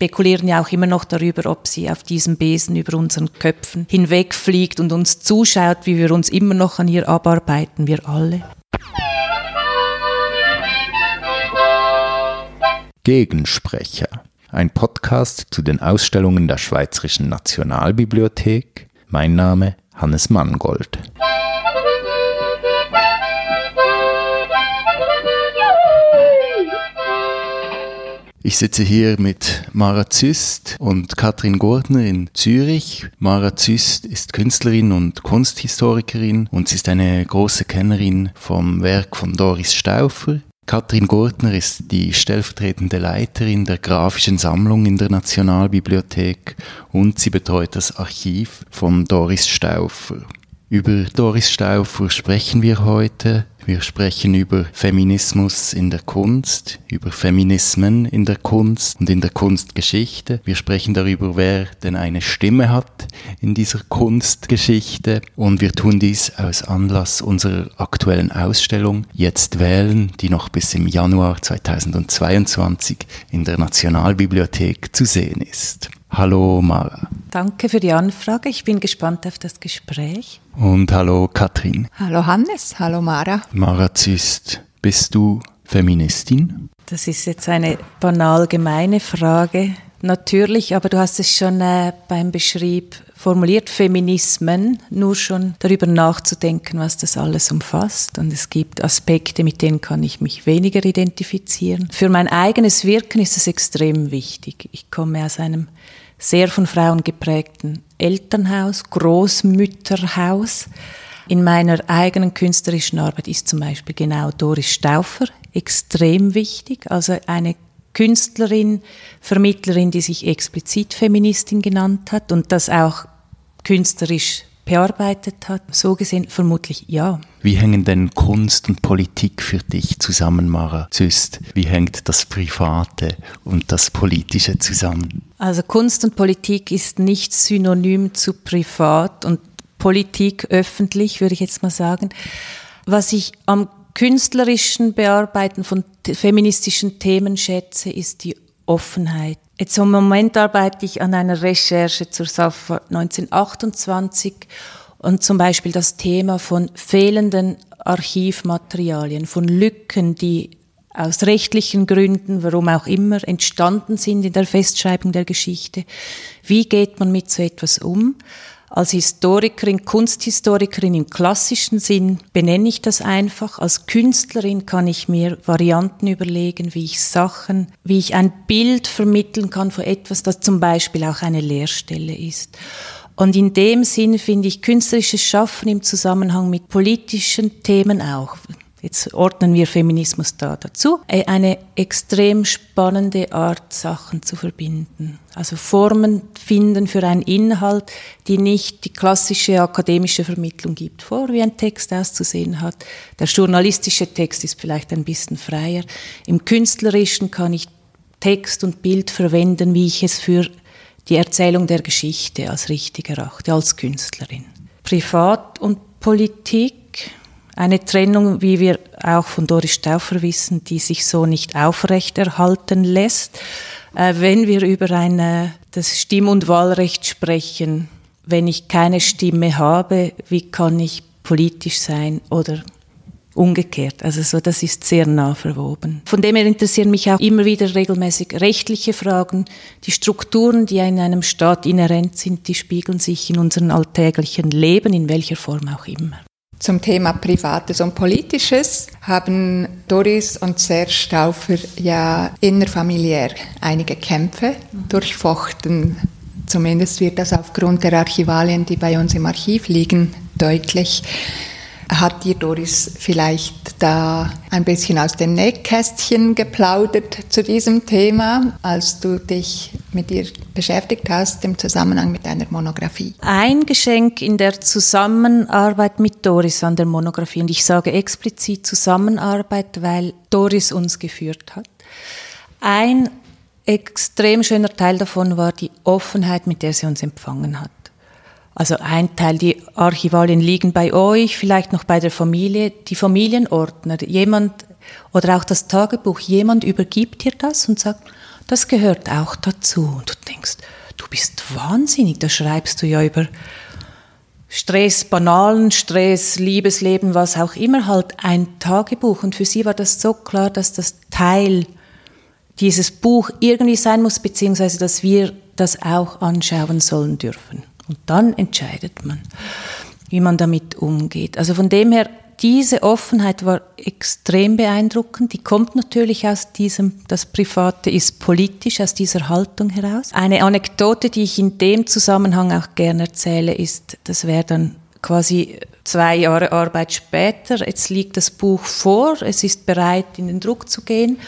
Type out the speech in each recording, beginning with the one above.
spekulieren ja auch immer noch darüber, ob sie auf diesem Besen über unseren Köpfen hinwegfliegt und uns zuschaut, wie wir uns immer noch an ihr abarbeiten, wir alle. Gegensprecher. Ein Podcast zu den Ausstellungen der Schweizerischen Nationalbibliothek. Mein Name Hannes Mangold. Ich sitze hier mit Mara Züst und Katrin Gordner in Zürich. Mara Züst ist Künstlerin und Kunsthistorikerin und sie ist eine große Kennerin vom Werk von Doris Stauffer. Katrin Gurtner ist die stellvertretende Leiterin der grafischen Sammlung in der Nationalbibliothek und sie betreut das Archiv von Doris Stauffer. Über Doris Stauffer sprechen wir heute. Wir sprechen über Feminismus in der Kunst, über Feminismen in der Kunst und in der Kunstgeschichte. Wir sprechen darüber, wer denn eine Stimme hat in dieser Kunstgeschichte. Und wir tun dies aus Anlass unserer aktuellen Ausstellung Jetzt wählen, die noch bis im Januar 2022 in der Nationalbibliothek zu sehen ist. Hallo Mara. Danke für die Anfrage. Ich bin gespannt auf das Gespräch. Und hallo Katrin. Hallo Hannes, hallo Mara. Mara Züst, bist du Feministin? Das ist jetzt eine banal gemeine Frage. Natürlich, aber du hast es schon äh, beim Beschrieb formuliert, Feminismen, nur schon darüber nachzudenken, was das alles umfasst. Und es gibt Aspekte, mit denen kann ich mich weniger identifizieren. Für mein eigenes Wirken ist es extrem wichtig. Ich komme aus einem sehr von Frauen geprägten Elternhaus, Großmütterhaus. In meiner eigenen künstlerischen Arbeit ist zum Beispiel genau Doris Stauffer extrem wichtig, also eine Künstlerin, Vermittlerin, die sich explizit Feministin genannt hat und das auch künstlerisch bearbeitet hat. So gesehen vermutlich ja. Wie hängen denn Kunst und Politik für dich zusammen, Mara Züst? Wie hängt das Private und das Politische zusammen? Also Kunst und Politik ist nicht synonym zu Privat und Politik öffentlich, würde ich jetzt mal sagen. Was ich am künstlerischen Bearbeiten von feministischen Themen schätze, ist die Offenheit. Jetzt im Moment arbeite ich an einer Recherche zur SAFA 1928 und zum Beispiel das Thema von fehlenden Archivmaterialien, von Lücken, die aus rechtlichen Gründen, warum auch immer, entstanden sind in der Festschreibung der Geschichte. Wie geht man mit so etwas um? Als Historikerin, Kunsthistorikerin im klassischen Sinn benenne ich das einfach. Als Künstlerin kann ich mir Varianten überlegen, wie ich Sachen, wie ich ein Bild vermitteln kann von etwas, das zum Beispiel auch eine Leerstelle ist. Und in dem Sinn finde ich künstlerisches Schaffen im Zusammenhang mit politischen Themen auch jetzt ordnen wir Feminismus da dazu, äh, eine extrem spannende Art, Sachen zu verbinden. Also Formen finden für einen Inhalt, die nicht die klassische akademische Vermittlung gibt, vor, wie ein Text auszusehen hat. Der journalistische Text ist vielleicht ein bisschen freier. Im künstlerischen kann ich Text und Bild verwenden, wie ich es für die Erzählung der Geschichte als richtig erachte, als Künstlerin. Privat und Politik eine Trennung, wie wir auch von Doris Stauffer wissen, die sich so nicht aufrechterhalten lässt. Äh, wenn wir über eine, das Stimm- und Wahlrecht sprechen, wenn ich keine Stimme habe, wie kann ich politisch sein oder umgekehrt. Also so, das ist sehr nah verwoben. Von dem her interessieren mich auch immer wieder regelmäßig rechtliche Fragen. Die Strukturen, die in einem Staat inhärent sind, die spiegeln sich in unserem alltäglichen Leben, in welcher Form auch immer. Zum Thema Privates und Politisches haben Doris und Serge Stauffer ja innerfamiliär einige Kämpfe durchfochten. Zumindest wird das aufgrund der Archivalien, die bei uns im Archiv liegen, deutlich. Hat dir Doris vielleicht da ein bisschen aus dem Nähkästchen geplaudert zu diesem Thema, als du dich mit ihr beschäftigt hast im Zusammenhang mit deiner Monographie? Ein Geschenk in der Zusammenarbeit mit Doris an der Monographie, und ich sage explizit Zusammenarbeit, weil Doris uns geführt hat. Ein extrem schöner Teil davon war die Offenheit, mit der sie uns empfangen hat. Also ein Teil, die Archivalien liegen bei euch, vielleicht noch bei der Familie, die Familienordner, jemand oder auch das Tagebuch, jemand übergibt dir das und sagt, Das gehört auch dazu. Und du denkst, du bist wahnsinnig, da schreibst du ja über Stress, banalen Stress, Liebesleben, was auch immer, halt ein Tagebuch. Und für sie war das so klar, dass das Teil dieses Buch irgendwie sein muss, beziehungsweise dass wir das auch anschauen sollen dürfen. Und dann entscheidet man, wie man damit umgeht. Also von dem her, diese Offenheit war extrem beeindruckend. Die kommt natürlich aus diesem, das Private ist politisch, aus dieser Haltung heraus. Eine Anekdote, die ich in dem Zusammenhang auch gerne erzähle, ist, das wäre dann quasi zwei Jahre Arbeit später. Jetzt liegt das Buch vor, es ist bereit, in den Druck zu gehen.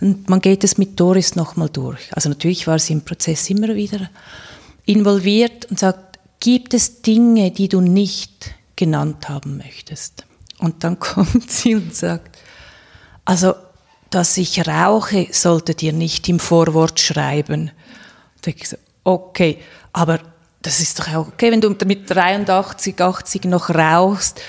Und man geht es mit Doris nochmal durch. Also natürlich war sie im Prozess immer wieder involviert und sagt, gibt es Dinge, die du nicht genannt haben möchtest? Und dann kommt sie und sagt, also, dass ich rauche, solltet ihr nicht im Vorwort schreiben. Da ich so, okay, aber das ist doch auch okay, wenn du mit 83, 80 noch rauchst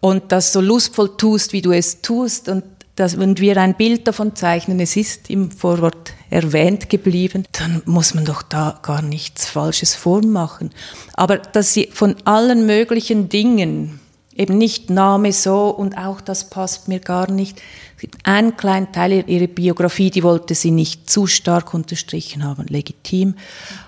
und das so lustvoll tust, wie du es tust und dass, wenn wir ein Bild davon zeichnen, es ist im Vorwort erwähnt geblieben, dann muss man doch da gar nichts Falsches vormachen. Aber dass sie von allen möglichen Dingen, eben nicht Name so und auch das passt mir gar nicht. Es gibt einen kleinen Teil ihrer Biografie, die wollte sie nicht zu stark unterstrichen haben, legitim.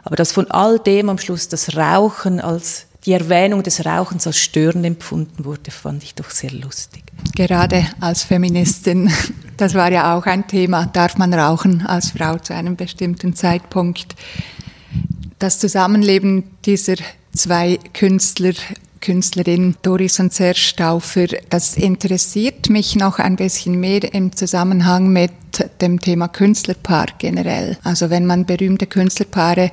Aber dass von all dem am Schluss das Rauchen als die Erwähnung des Rauchens als störend empfunden wurde, fand ich doch sehr lustig. Gerade als Feministin, das war ja auch ein Thema, darf man rauchen als Frau zu einem bestimmten Zeitpunkt. Das Zusammenleben dieser zwei Künstler, Künstlerin Doris und Serge Stauffer, das interessiert mich noch ein bisschen mehr im Zusammenhang mit dem Thema Künstlerpaar generell. Also wenn man berühmte Künstlerpaare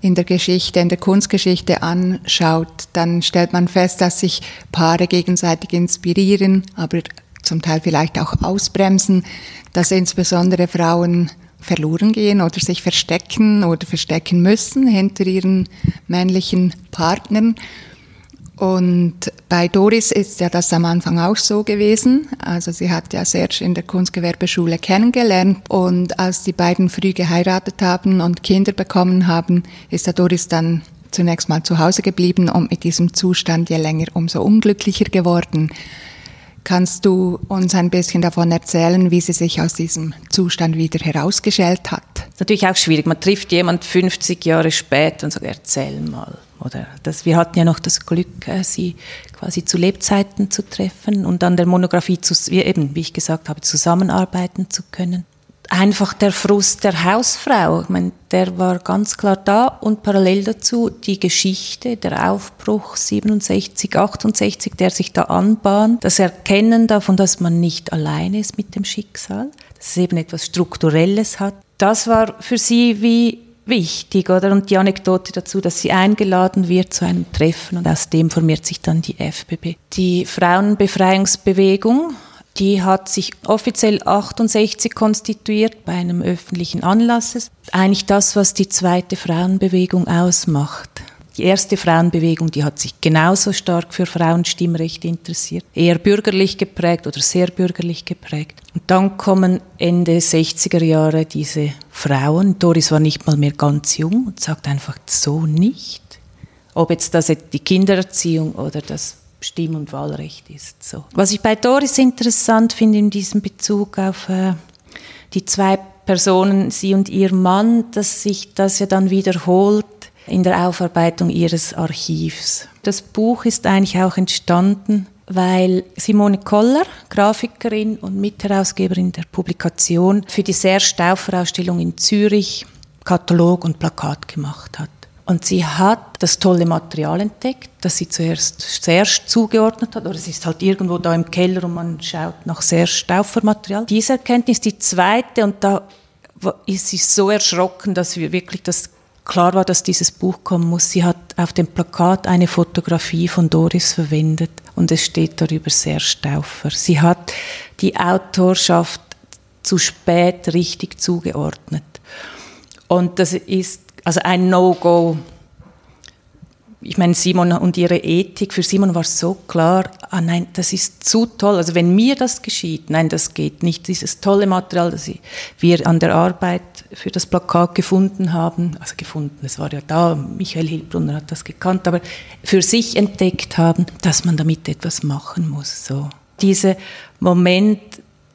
in der Geschichte, in der Kunstgeschichte anschaut, dann stellt man fest, dass sich Paare gegenseitig inspirieren, aber zum Teil vielleicht auch ausbremsen, dass insbesondere Frauen verloren gehen oder sich verstecken oder verstecken müssen hinter ihren männlichen Partnern. Und bei Doris ist ja das am Anfang auch so gewesen. Also sie hat ja Serge in der Kunstgewerbeschule kennengelernt und als die beiden früh geheiratet haben und Kinder bekommen haben, ist der Doris dann zunächst mal zu Hause geblieben und mit diesem Zustand je länger umso unglücklicher geworden. Kannst du uns ein bisschen davon erzählen, wie sie sich aus diesem Zustand wieder herausgeschält hat? Das ist natürlich auch schwierig. Man trifft jemand 50 Jahre später und sagt, erzähl mal. Oder das, wir hatten ja noch das Glück, äh, sie quasi zu Lebzeiten zu treffen und an der Monographie, zu, wie, eben, wie ich gesagt habe, zusammenarbeiten zu können. Einfach der Frust der Hausfrau, ich meine, der war ganz klar da und parallel dazu die Geschichte, der Aufbruch 67, 68, der sich da anbahnt, das Erkennen davon, dass man nicht alleine ist mit dem Schicksal, dass es eben etwas Strukturelles hat. Das war für sie wie wichtig, oder? Und die Anekdote dazu, dass sie eingeladen wird zu einem Treffen und aus dem formiert sich dann die FBB. Die Frauenbefreiungsbewegung, die hat sich offiziell 68 konstituiert bei einem öffentlichen Anlass. Eigentlich das, was die zweite Frauenbewegung ausmacht. Die erste Frauenbewegung, die hat sich genauso stark für Frauenstimmrechte interessiert, eher bürgerlich geprägt oder sehr bürgerlich geprägt. Und dann kommen Ende 60er Jahre diese Frauen, Doris war nicht mal mehr ganz jung und sagt einfach so nicht. Ob jetzt das die Kindererziehung oder das Stimm- und Wahlrecht ist. So. Was ich bei Doris interessant finde in diesem Bezug auf äh, die zwei Personen, sie und ihr Mann, dass sich das ja dann wiederholt in der Aufarbeitung ihres Archivs. Das Buch ist eigentlich auch entstanden, weil Simone Koller, Grafikerin und Mitherausgeberin der Publikation, für die Serge Stauffer Ausstellung in Zürich Katalog und Plakat gemacht hat. Und sie hat das tolle Material entdeckt, das sie zuerst Serge zugeordnet hat, oder es ist halt irgendwo da im Keller und man schaut nach Serge Stauffer Material. Diese Erkenntnis, die zweite, und da ist sie so erschrocken, dass wir wirklich das klar war, dass dieses Buch kommen muss. Sie hat auf dem Plakat eine Fotografie von Doris verwendet und es steht darüber sehr Stauffer. Sie hat die Autorschaft zu spät richtig zugeordnet. Und das ist also ein No-Go ich meine, Simon und ihre Ethik, für Simon war so klar, ah nein, das ist zu toll. Also wenn mir das geschieht, nein, das geht nicht. Dieses tolle Material, das wir an der Arbeit für das Plakat gefunden haben, also gefunden, es war ja da, Michael Hilbrunner hat das gekannt, aber für sich entdeckt haben, dass man damit etwas machen muss. So. Dieser Moment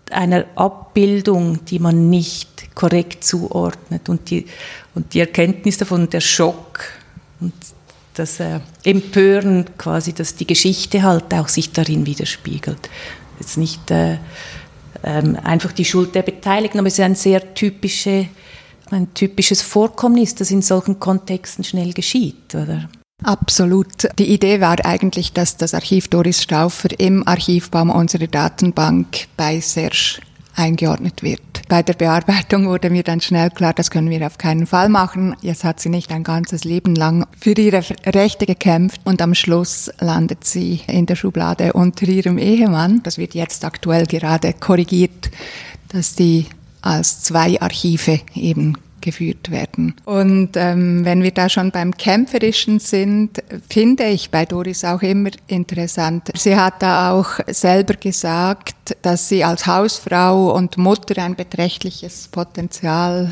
einer Abbildung, die man nicht korrekt zuordnet und die, und die Erkenntnis davon, der Schock und das äh, Empören quasi, dass die Geschichte halt auch sich darin widerspiegelt. Jetzt nicht äh, ähm, einfach die Schuld der Beteiligten, aber es ist ein sehr typische, ein typisches Vorkommnis, das in solchen Kontexten schnell geschieht, oder? Absolut. Die Idee war eigentlich, dass das Archiv Doris Stauffer im Archivbaum unserer Datenbank bei Serge eingeordnet wird. Bei der Bearbeitung wurde mir dann schnell klar, das können wir auf keinen Fall machen. Jetzt hat sie nicht ein ganzes Leben lang für ihre Rechte gekämpft und am Schluss landet sie in der Schublade unter ihrem Ehemann. Das wird jetzt aktuell gerade korrigiert, dass die als zwei Archive eben geführt werden. Und ähm, wenn wir da schon beim Kämpferischen sind, finde ich bei Doris auch immer interessant. Sie hat da auch selber gesagt, dass sie als Hausfrau und Mutter ein beträchtliches Potenzial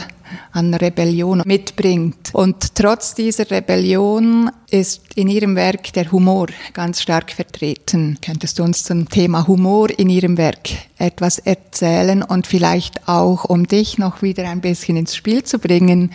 an Rebellion mitbringt. Und trotz dieser Rebellion ist in ihrem Werk der Humor ganz stark vertreten. Könntest du uns zum Thema Humor in ihrem Werk etwas erzählen und vielleicht auch, um dich noch wieder ein bisschen ins Spiel zu bringen,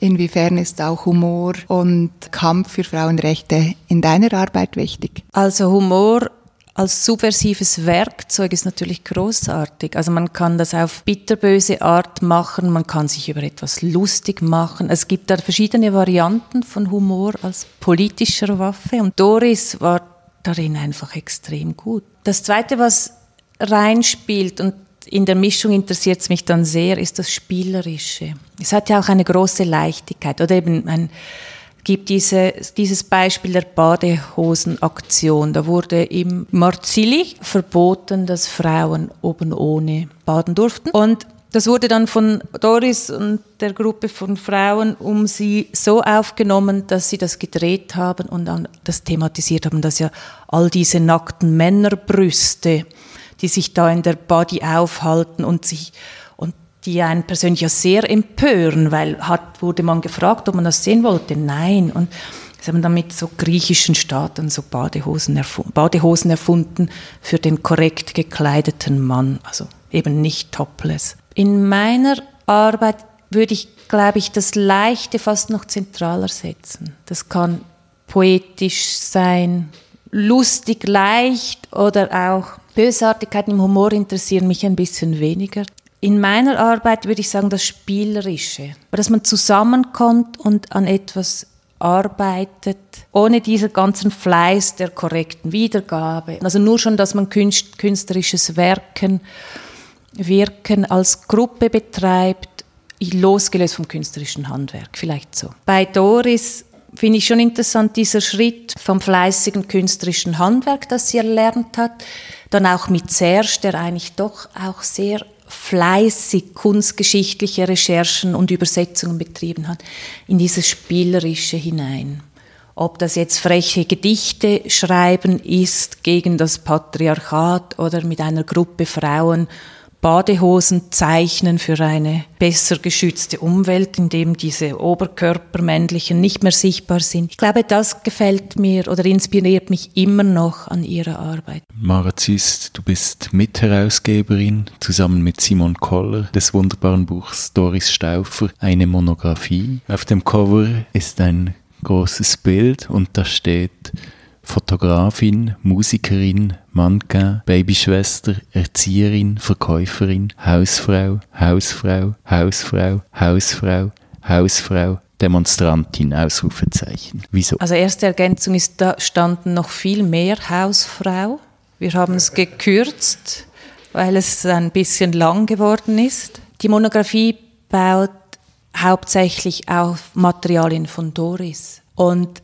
Inwiefern ist auch Humor und Kampf für Frauenrechte in deiner Arbeit wichtig? Also Humor als subversives Werkzeug ist natürlich großartig. Also man kann das auf bitterböse Art machen, man kann sich über etwas lustig machen. Es gibt da verschiedene Varianten von Humor als politischer Waffe und Doris war darin einfach extrem gut. Das Zweite, was reinspielt und in der Mischung interessiert es mich dann sehr, ist das Spielerische. Es hat ja auch eine große Leichtigkeit oder eben ein gibt diese, dieses Beispiel der Badehosenaktion. Da wurde im Marzili verboten, dass Frauen oben ohne baden durften. Und das wurde dann von Doris und der Gruppe von Frauen um sie so aufgenommen, dass sie das gedreht haben und dann das thematisiert haben, dass ja all diese nackten Männerbrüste, die sich da in der Body aufhalten und sich die einen persönlich ja sehr empören, weil hat, wurde man gefragt, ob man das sehen wollte. Nein. Und sie haben dann mit so griechischen Staaten so Badehosen, erfunden, Badehosen erfunden für den korrekt gekleideten Mann, also eben nicht topless. In meiner Arbeit würde ich, glaube ich, das Leichte fast noch zentraler setzen. Das kann poetisch sein, lustig, leicht oder auch Bösartigkeiten im Humor interessieren mich ein bisschen weniger in meiner Arbeit würde ich sagen, das Spielerische. Dass man zusammenkommt und an etwas arbeitet, ohne diesen ganzen Fleiß der korrekten Wiedergabe. Also nur schon, dass man künstlerisches Werken, Wirken als Gruppe betreibt, losgelöst vom künstlerischen Handwerk, vielleicht so. Bei Doris finde ich schon interessant, dieser Schritt vom fleißigen künstlerischen Handwerk, das sie erlernt hat, dann auch mit Serge, der eigentlich doch auch sehr fleißig kunstgeschichtliche Recherchen und Übersetzungen betrieben hat, in dieses Spielerische hinein. Ob das jetzt freche Gedichte schreiben ist gegen das Patriarchat oder mit einer Gruppe Frauen Badehosen zeichnen für eine besser geschützte Umwelt, in dem diese Oberkörpermännlichen nicht mehr sichtbar sind. Ich glaube, das gefällt mir oder inspiriert mich immer noch an ihrer Arbeit. Mara Züst, du bist Mitherausgeberin zusammen mit Simon Koller des wunderbaren Buchs Doris Stauffer, eine Monographie. Auf dem Cover ist ein großes Bild und da steht Fotografin, Musikerin, Mannequin, Babyschwester, Erzieherin, Verkäuferin, Hausfrau, Hausfrau, Hausfrau, Hausfrau, Hausfrau, Demonstrantin, Ausrufezeichen. Wieso? Also erste Ergänzung ist, da standen noch viel mehr Hausfrau. Wir haben es gekürzt, weil es ein bisschen lang geworden ist. Die Monographie baut hauptsächlich auf Materialien von Doris. Und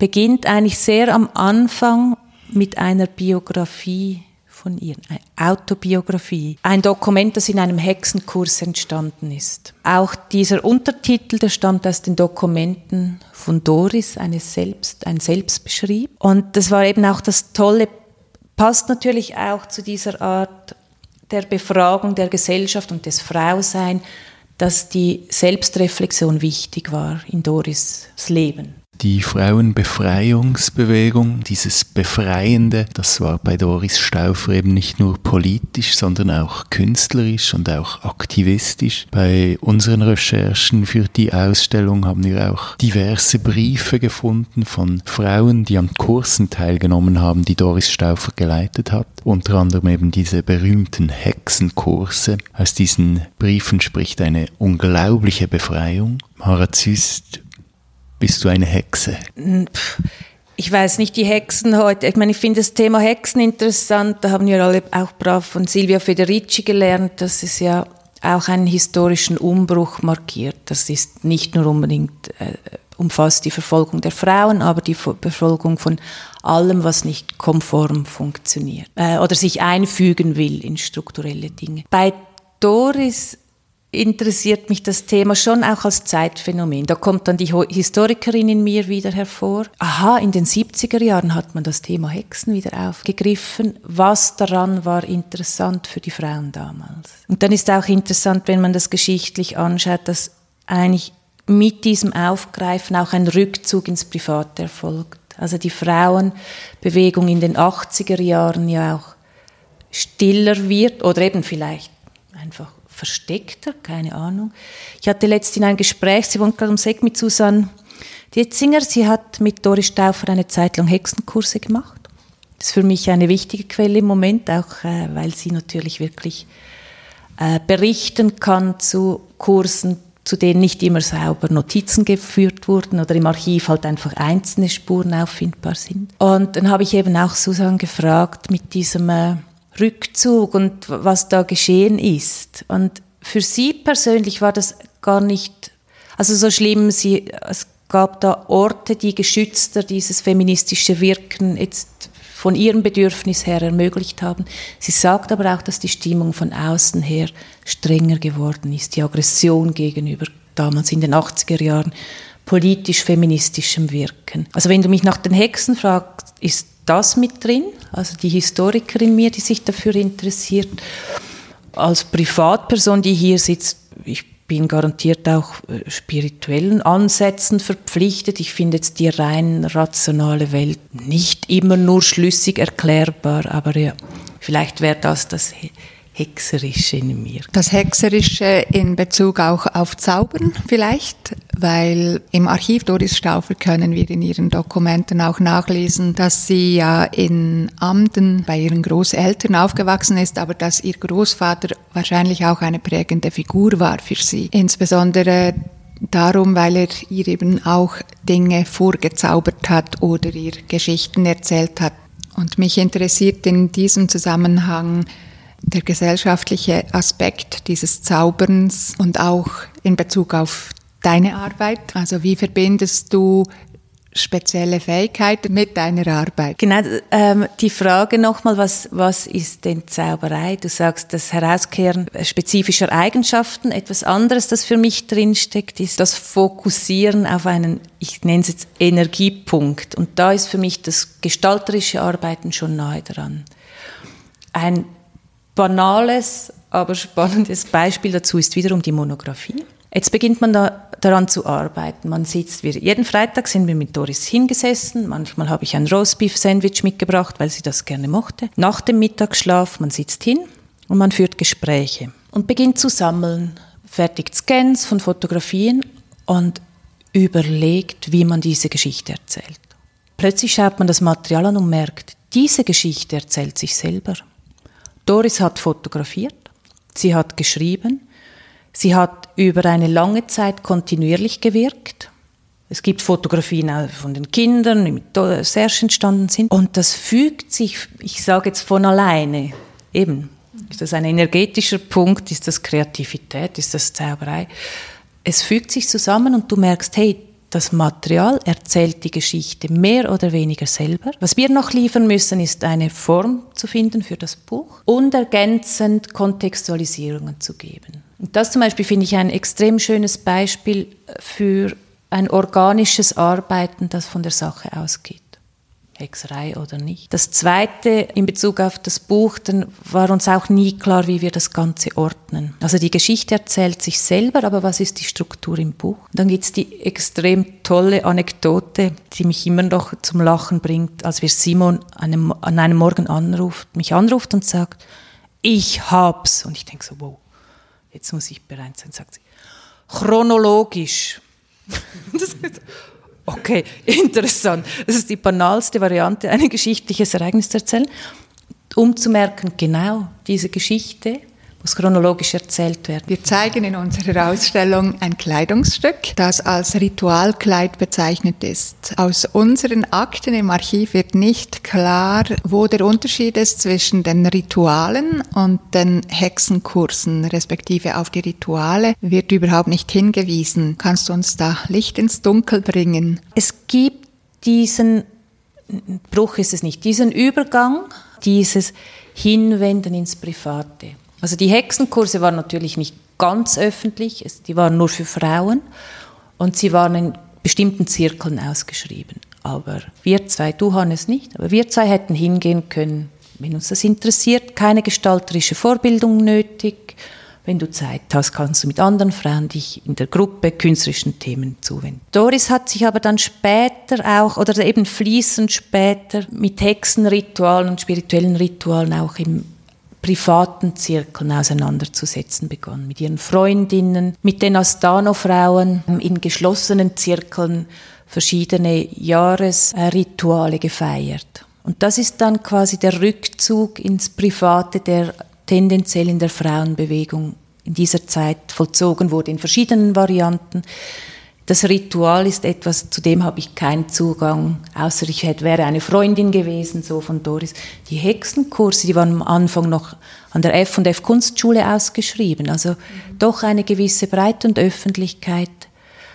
beginnt eigentlich sehr am Anfang mit einer Biografie von ihr, eine Autobiografie, ein Dokument, das in einem Hexenkurs entstanden ist. Auch dieser Untertitel, der stammt aus den Dokumenten von Doris, eine Selbst, ein Selbstbeschrieb. Und das war eben auch das Tolle, passt natürlich auch zu dieser Art der Befragung der Gesellschaft und des Frausein, dass die Selbstreflexion wichtig war in Doris Leben die Frauenbefreiungsbewegung, dieses Befreiende, das war bei Doris Stauffer eben nicht nur politisch, sondern auch künstlerisch und auch aktivistisch. Bei unseren Recherchen für die Ausstellung haben wir auch diverse Briefe gefunden von Frauen, die an Kursen teilgenommen haben, die Doris Stauffer geleitet hat. Unter anderem eben diese berühmten Hexenkurse. Aus diesen Briefen spricht eine unglaubliche Befreiung. Mara Züst bist du eine Hexe? Ich weiß nicht, die Hexen heute. Ich meine, ich finde das Thema Hexen interessant. Da haben wir alle auch brav von Silvia Federici gelernt, dass es ja auch einen historischen Umbruch markiert. Das ist nicht nur unbedingt äh, umfasst die Verfolgung der Frauen, aber die Verfolgung von allem, was nicht konform funktioniert äh, oder sich einfügen will in strukturelle Dinge. Bei Doris interessiert mich das Thema schon auch als Zeitphänomen. Da kommt dann die Historikerin in mir wieder hervor. Aha, in den 70er Jahren hat man das Thema Hexen wieder aufgegriffen. Was daran war interessant für die Frauen damals? Und dann ist auch interessant, wenn man das geschichtlich anschaut, dass eigentlich mit diesem Aufgreifen auch ein Rückzug ins Private erfolgt. Also die Frauenbewegung in den 80er Jahren ja auch stiller wird oder eben vielleicht einfach versteckter, keine Ahnung. Ich hatte letztens in einem Gespräch, sie wohnt gerade um Eck mit Susanne Dietzinger, sie hat mit Doris Stauffer eine Zeit lang Hexenkurse gemacht. Das ist für mich eine wichtige Quelle im Moment, auch äh, weil sie natürlich wirklich äh, berichten kann zu Kursen, zu denen nicht immer sauber Notizen geführt wurden oder im Archiv halt einfach einzelne Spuren auffindbar sind. Und dann habe ich eben auch Susanne gefragt mit diesem äh, Rückzug und was da geschehen ist. Und für sie persönlich war das gar nicht, also so schlimm, sie, es gab da Orte, die geschützter dieses feministische Wirken jetzt von ihrem Bedürfnis her ermöglicht haben. Sie sagt aber auch, dass die Stimmung von außen her strenger geworden ist, die Aggression gegenüber damals in den 80er Jahren politisch-feministischem Wirken. Also wenn du mich nach den Hexen fragst, ist das mit drin, also die Historikerin mir, die sich dafür interessiert. Als Privatperson, die hier sitzt, ich bin garantiert auch äh, spirituellen Ansätzen verpflichtet. Ich finde jetzt die rein rationale Welt nicht immer nur schlüssig erklärbar, aber ja, vielleicht wäre das das Hexerische in mir. Das Hexerische in Bezug auch auf Zaubern vielleicht, weil im Archiv Doris Stauffer können wir in ihren Dokumenten auch nachlesen, dass sie ja in Amden bei ihren Großeltern aufgewachsen ist, aber dass ihr Großvater wahrscheinlich auch eine prägende Figur war für sie. Insbesondere darum, weil er ihr eben auch Dinge vorgezaubert hat oder ihr Geschichten erzählt hat. Und mich interessiert in diesem Zusammenhang, der gesellschaftliche Aspekt dieses Zauberns und auch in Bezug auf deine Arbeit? Also wie verbindest du spezielle Fähigkeiten mit deiner Arbeit? Genau, ähm, die Frage nochmal, was, was ist denn Zauberei? Du sagst, das Herauskehren spezifischer Eigenschaften. Etwas anderes, das für mich drinsteckt, ist das Fokussieren auf einen, ich nenne es jetzt Energiepunkt. Und da ist für mich das gestalterische Arbeiten schon nahe dran. Ein banales, aber spannendes Beispiel dazu ist wiederum die Monographie. Jetzt beginnt man da, daran zu arbeiten. Man sitzt, wir, jeden Freitag sind wir mit Doris hingesessen. Manchmal habe ich ein Roastbeef-Sandwich mitgebracht, weil sie das gerne mochte. Nach dem Mittagsschlaf, man sitzt hin und man führt Gespräche und beginnt zu sammeln, fertigt Scans von Fotografien und überlegt, wie man diese Geschichte erzählt. Plötzlich schaut man das Material an und merkt, diese Geschichte erzählt sich selber. Doris hat fotografiert, sie hat geschrieben, sie hat über eine lange Zeit kontinuierlich gewirkt. Es gibt Fotografien von den Kindern, die mit Serge entstanden sind. Und das fügt sich, ich sage jetzt von alleine, eben, ist das ein energetischer Punkt, ist das Kreativität, ist das Zauberei. Es fügt sich zusammen und du merkst, hey, das Material erzählt die Geschichte mehr oder weniger selber. Was wir noch liefern müssen, ist eine Form zu finden für das Buch und ergänzend Kontextualisierungen zu geben. Und das zum Beispiel finde ich ein extrem schönes Beispiel für ein organisches Arbeiten, das von der Sache ausgeht. Hexerei oder nicht. Das Zweite in Bezug auf das Buch, dann war uns auch nie klar, wie wir das Ganze ordnen. Also die Geschichte erzählt sich selber, aber was ist die Struktur im Buch? Dann gibt es die extrem tolle Anekdote, die mich immer noch zum Lachen bringt, als wir Simon einem, an einem Morgen anruft, mich anruft und sagt, ich hab's. Und ich denke so, wow, jetzt muss ich bereit sein, sagt sie. Chronologisch. Okay, interessant. Das ist die banalste Variante, ein geschichtliches Ereignis zu erzählen, um zu merken, genau diese Geschichte muss chronologisch erzählt werden. Wir zeigen in unserer Ausstellung ein Kleidungsstück, das als Ritualkleid bezeichnet ist. Aus unseren Akten im Archiv wird nicht klar, wo der Unterschied ist zwischen den Ritualen und den Hexenkursen, respektive auf die Rituale wird überhaupt nicht hingewiesen. Kannst du uns da Licht ins Dunkel bringen? Es gibt diesen Bruch ist es nicht, diesen Übergang, dieses Hinwenden ins Private. Also die Hexenkurse waren natürlich nicht ganz öffentlich, die waren nur für Frauen und sie waren in bestimmten Zirkeln ausgeschrieben. Aber wir zwei, du Hannes nicht, aber wir zwei hätten hingehen können, wenn uns das interessiert, keine gestalterische Vorbildung nötig. Wenn du Zeit hast, kannst du mit anderen Frauen dich in der Gruppe künstlerischen Themen zuwenden. Doris hat sich aber dann später auch, oder eben fließend später, mit Hexenritualen und spirituellen Ritualen auch im privaten Zirkeln auseinanderzusetzen begonnen. Mit ihren Freundinnen, mit den Astano-Frauen in geschlossenen Zirkeln verschiedene Jahresrituale gefeiert. Und das ist dann quasi der Rückzug ins Private, der tendenziell in der Frauenbewegung in dieser Zeit vollzogen wurde, in verschiedenen Varianten. Das Ritual ist etwas, zu dem habe ich keinen Zugang, außer ich hätte, wäre eine Freundin gewesen, so von Doris. Die Hexenkurse, die waren am Anfang noch an der F&F Kunstschule ausgeschrieben, also mhm. doch eine gewisse Breite und Öffentlichkeit.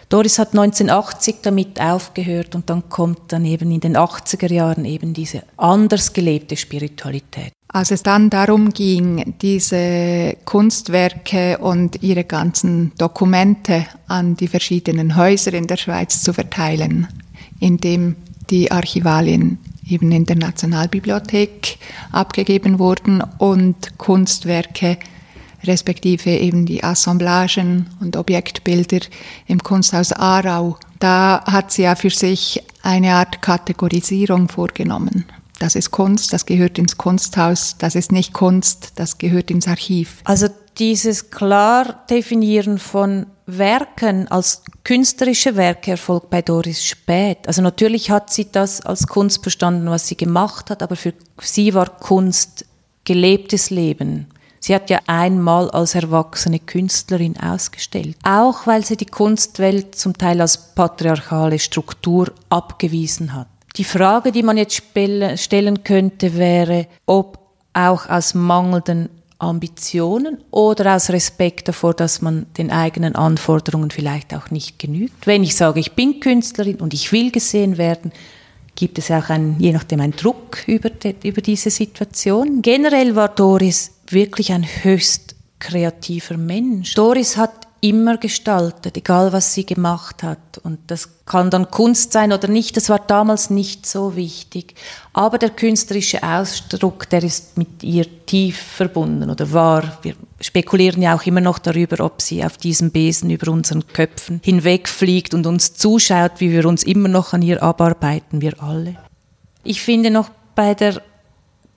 Doris hat 1980 damit aufgehört und dann kommt dann eben in den 80er Jahren eben diese anders gelebte Spiritualität. Als es dann darum ging, diese Kunstwerke und ihre ganzen Dokumente an die verschiedenen Häuser in der Schweiz zu verteilen, indem die Archivalien eben in der Nationalbibliothek abgegeben wurden und Kunstwerke respektive eben die Assemblagen und Objektbilder im Kunsthaus Aarau. Da hat sie ja für sich eine Art Kategorisierung vorgenommen. Das ist Kunst, das gehört ins Kunsthaus, das ist nicht Kunst, das gehört ins Archiv. Also dieses klar definieren von Werken als künstlerische Werke erfolgt bei Doris spät. Also natürlich hat sie das als Kunst verstanden, was sie gemacht hat, aber für sie war Kunst gelebtes Leben. Sie hat ja einmal als erwachsene Künstlerin ausgestellt. Auch weil sie die Kunstwelt zum Teil als patriarchale Struktur abgewiesen hat. Die Frage, die man jetzt stellen könnte, wäre, ob auch aus mangelnden Ambitionen oder aus Respekt davor, dass man den eigenen Anforderungen vielleicht auch nicht genügt. Wenn ich sage, ich bin Künstlerin und ich will gesehen werden, gibt es auch ein, je nachdem einen Druck über, die, über diese Situation. Generell war Doris wirklich ein höchst kreativer Mensch. Doris hat immer gestaltet, egal was sie gemacht hat. Und das kann dann Kunst sein oder nicht, das war damals nicht so wichtig. Aber der künstlerische Ausdruck, der ist mit ihr tief verbunden oder war. Wir spekulieren ja auch immer noch darüber, ob sie auf diesem Besen über unseren Köpfen hinwegfliegt und uns zuschaut, wie wir uns immer noch an ihr abarbeiten, wir alle. Ich finde noch bei der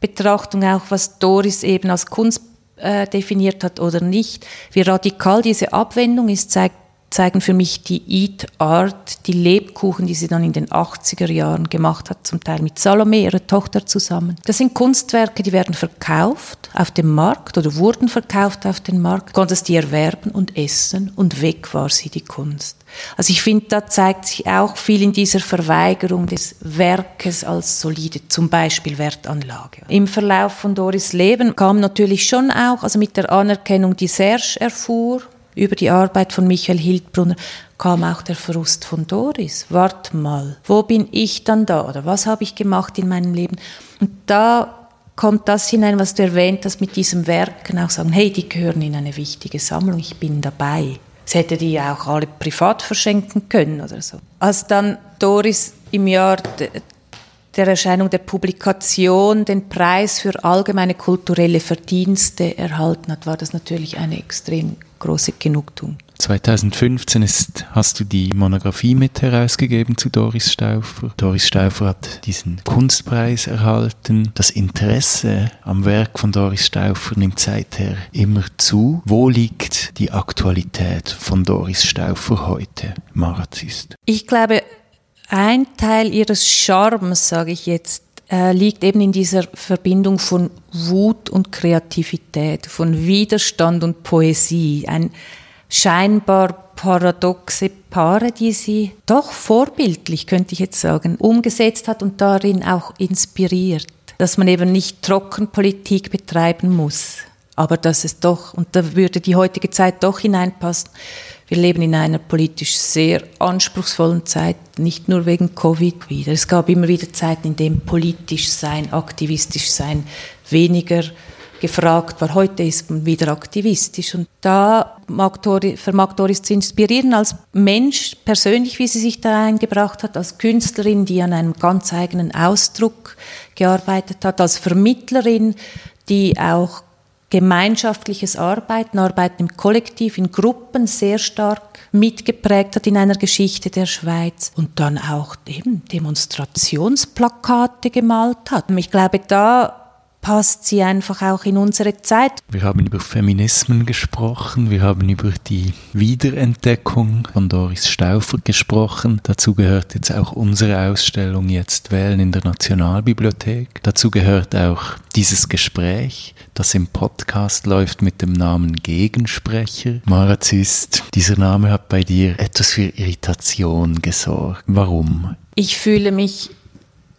Betrachtung auch, was Doris eben als Kunst äh, definiert hat oder nicht. Wie radikal diese Abwendung ist, zeigt, zeigen für mich die Eat Art, die Lebkuchen, die sie dann in den 80er Jahren gemacht hat, zum Teil mit Salome, ihrer Tochter zusammen. Das sind Kunstwerke, die werden verkauft auf dem Markt oder wurden verkauft auf dem Markt, konntest die erwerben und essen und weg war sie die Kunst. Also ich finde, da zeigt sich auch viel in dieser Verweigerung des Werkes als solide, zum Beispiel Wertanlage. Im Verlauf von Doris Leben kam natürlich schon auch, also mit der Anerkennung, die Serge erfuhr, über die Arbeit von Michael Hildbrunner, kam auch der Verlust von Doris. Wart mal, wo bin ich dann da oder was habe ich gemacht in meinem Leben? Und da kommt das hinein, was du erwähnt hast mit diesem Werken, auch sagen, hey, die gehören in eine wichtige Sammlung, ich bin dabei. Es hätte die ja auch alle privat verschenken können oder so. Als dann Doris im Jahr der Erscheinung der Publikation den Preis für allgemeine kulturelle Verdienste erhalten hat, war das natürlich eine extrem große Genugtuung. 2015 ist, hast du die Monographie mit herausgegeben zu Doris Stauffer. Doris Stauffer hat diesen Kunstpreis erhalten. Das Interesse am Werk von Doris Stauffer nimmt seither immer zu. Wo liegt die Aktualität von Doris Stauffer heute, Marazist? Ich glaube, ein Teil ihres Charmes, sage ich jetzt, äh, liegt eben in dieser Verbindung von Wut und Kreativität, von Widerstand und Poesie. Ein scheinbar paradoxe Paare, die sie doch vorbildlich, könnte ich jetzt sagen, umgesetzt hat und darin auch inspiriert. Dass man eben nicht Trockenpolitik betreiben muss, aber dass es doch, und da würde die heutige Zeit doch hineinpassen, wir leben in einer politisch sehr anspruchsvollen Zeit, nicht nur wegen Covid wieder. Es gab immer wieder Zeiten, in denen politisch sein, aktivistisch sein weniger gefragt war. Heute ist man wieder aktivistisch. Und da mag Doris, vermag Doris zu inspirieren als Mensch persönlich, wie sie sich da eingebracht hat, als Künstlerin, die an einem ganz eigenen Ausdruck gearbeitet hat, als Vermittlerin, die auch gemeinschaftliches Arbeiten, Arbeiten im Kollektiv, in Gruppen sehr stark mitgeprägt hat in einer Geschichte der Schweiz und dann auch eben Demonstrationsplakate gemalt hat. Ich glaube, da passt sie einfach auch in unsere Zeit. Wir haben über Feminismen gesprochen, wir haben über die Wiederentdeckung von Doris Stauffer gesprochen. Dazu gehört jetzt auch unsere Ausstellung jetzt Wählen in der Nationalbibliothek. Dazu gehört auch dieses Gespräch, das im Podcast läuft mit dem Namen Gegensprecher. Marazist, dieser Name hat bei dir etwas für Irritation gesorgt. Warum? Ich fühle mich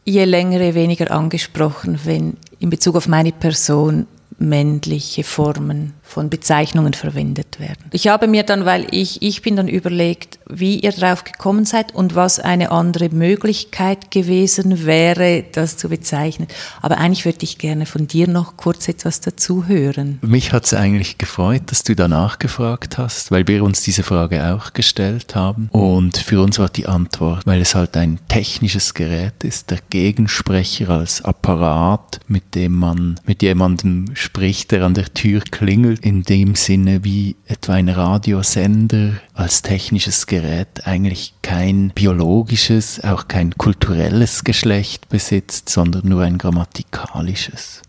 je länger, je weniger angesprochen, wenn in Bezug auf meine Person männliche Formen von Bezeichnungen verwendet werden. Ich habe mir dann, weil ich, ich bin dann überlegt, wie ihr drauf gekommen seid und was eine andere Möglichkeit gewesen wäre, das zu bezeichnen. Aber eigentlich würde ich gerne von dir noch kurz etwas dazu hören. Mich hat es eigentlich gefreut, dass du danach gefragt hast, weil wir uns diese Frage auch gestellt haben. Und für uns war die Antwort, weil es halt ein technisches Gerät ist, der Gegensprecher als Apparat, mit dem man mit jemandem spricht, der an der Tür klingelt in dem Sinne wie etwa ein Radiosender als technisches Gerät eigentlich kein biologisches, auch kein kulturelles Geschlecht besitzt, sondern nur ein grammatikalisches.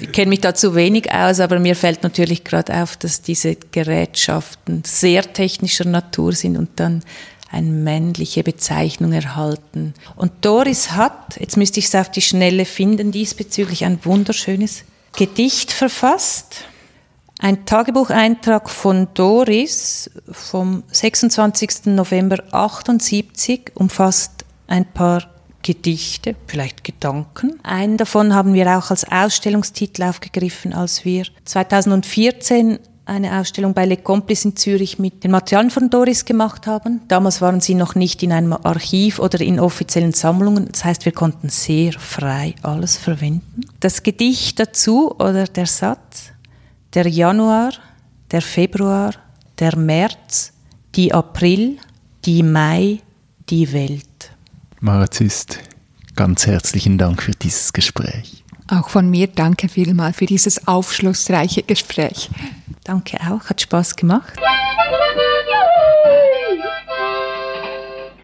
Ich kenne mich da zu wenig aus, aber mir fällt natürlich gerade auf, dass diese Gerätschaften sehr technischer Natur sind und dann eine männliche Bezeichnung erhalten. Und Doris hat, jetzt müsste ich es auf die Schnelle finden, diesbezüglich ein wunderschönes Gedicht verfasst. Ein Tagebucheintrag von Doris vom 26. November 78 umfasst ein paar Gedichte, vielleicht Gedanken. Einen davon haben wir auch als Ausstellungstitel aufgegriffen, als wir 2014 eine Ausstellung bei Le Complice in Zürich mit den Materialien von Doris gemacht haben. Damals waren sie noch nicht in einem Archiv oder in offiziellen Sammlungen. Das heißt, wir konnten sehr frei alles verwenden. Das Gedicht dazu oder der Satz der Januar, der Februar, der März, die April, die Mai, die Welt. Marazist, ganz herzlichen Dank für dieses Gespräch. Auch von mir danke vielmal für dieses aufschlussreiche Gespräch. Danke auch, hat Spaß gemacht.